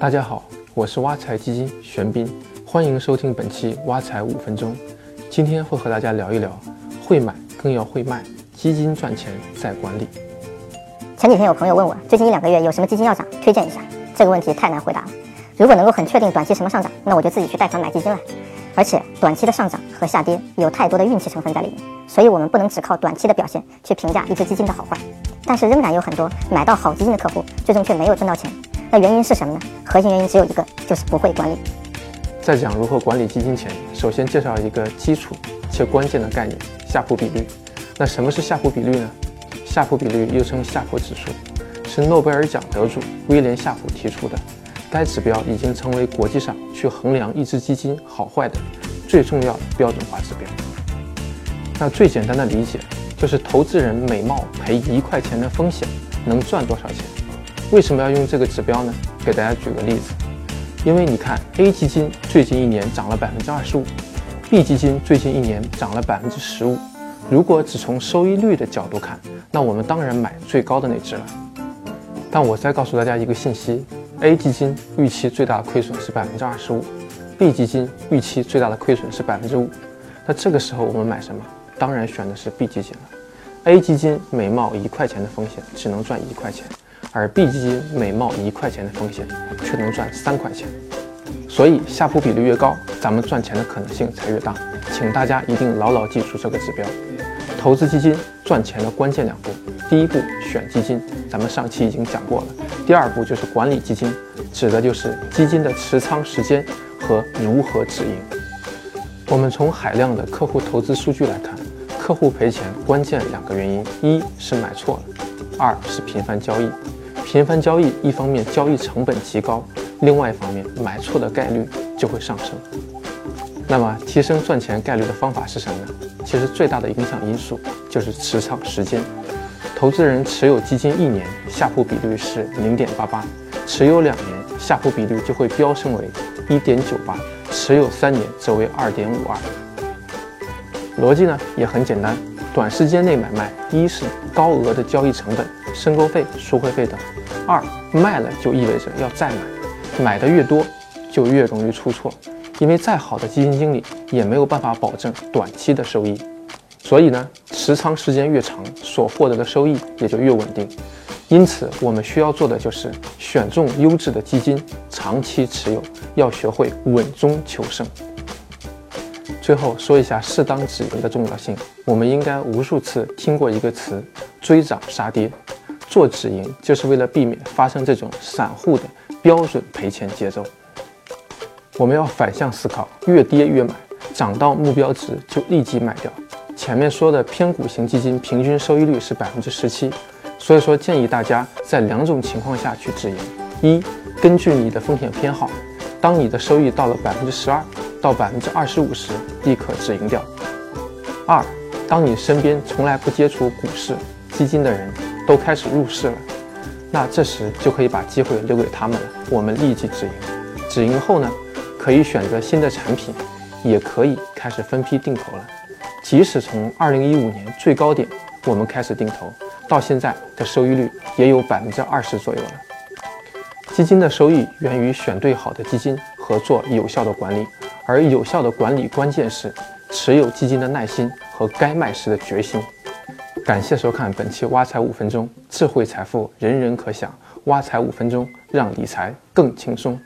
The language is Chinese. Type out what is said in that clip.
大家好，我是挖财基金玄彬，欢迎收听本期挖财五分钟。今天会和大家聊一聊，会买更要会卖，基金赚钱在管理。前几天有朋友问我，最近一两个月有什么基金要涨，推荐一下。这个问题太难回答了。如果能够很确定短期什么上涨，那我就自己去贷款买基金了。而且短期的上涨和下跌有太多的运气成分在里面，所以我们不能只靠短期的表现去评价一只基金的好坏。但是仍然有很多买到好基金的客户，最终却没有赚到钱。那原因是什么呢？核心原因只有一个，就是不会管理。在讲如何管理基金前，首先介绍一个基础且关键的概念——夏普比率。那什么是夏普比率呢？夏普比率又称夏普指数，是诺贝尔奖得主威廉·夏普提出的。该指标已经成为国际上去衡量一只基金好坏的最重要标准化指标。那最简单的理解就是投资人每冒赔一块钱的风险能赚多少钱。为什么要用这个指标呢？给大家举个例子，因为你看 A 基金最近一年涨了百分之二十五，B 基金最近一年涨了百分之十五。如果只从收益率的角度看，那我们当然买最高的那只了。但我再告诉大家一个信息。A 基金预期最大的亏损是百分之二十五，B 基金预期最大的亏损是百分之五。那这个时候我们买什么？当然选的是 B 基金了。A 基金每冒一块钱的风险只能赚一块钱，而 B 基金每冒一块钱的风险却能赚三块钱。所以下普比率越高，咱们赚钱的可能性才越大。请大家一定牢牢记住这个指标。投资基金赚钱的关键两步，第一步选基金，咱们上期已经讲过了。第二步就是管理基金，指的就是基金的持仓时间和如何止盈。我们从海量的客户投资数据来看，客户赔钱关键两个原因：一是买错了，二是频繁交易。频繁交易，一方面交易成本极高，另外一方面买错的概率就会上升。那么提升赚钱概率的方法是什么呢？其实最大的影响因素就是持仓时间。投资人持有基金一年，下普比率是零点八八；持有两年，下普比率就会飙升为一点九八；持有三年则为二点五二。逻辑呢也很简单，短时间内买卖，一是高额的交易成本、申购费、赎回费等；二卖了就意味着要再买，买的越多就越容易出错。因为再好的基金经理也没有办法保证短期的收益，所以呢，持仓时间越长，所获得的收益也就越稳定。因此，我们需要做的就是选中优质的基金，长期持有，要学会稳中求胜。最后说一下适当止盈的重要性，我们应该无数次听过一个词“追涨杀跌”，做止盈就是为了避免发生这种散户的标准赔钱节奏。我们要反向思考，越跌越买，涨到目标值就立即卖掉。前面说的偏股型基金平均收益率是百分之十七，所以说建议大家在两种情况下去止盈：一，根据你的风险偏好，当你的收益到了百分之十二到百分之二十五时，立刻止盈掉；二，当你身边从来不接触股市基金的人都开始入市了，那这时就可以把机会留给他们了，我们立即止盈。止盈后呢？可以选择新的产品，也可以开始分批定投了。即使从二零一五年最高点我们开始定投，到现在的收益率也有百分之二十左右了。基金的收益源于选对好的基金和做有效的管理，而有效的管理关键是持有基金的耐心和该卖时的决心。感谢收看本期挖财五分钟，智慧财富人人可享，挖财五分钟让理财更轻松。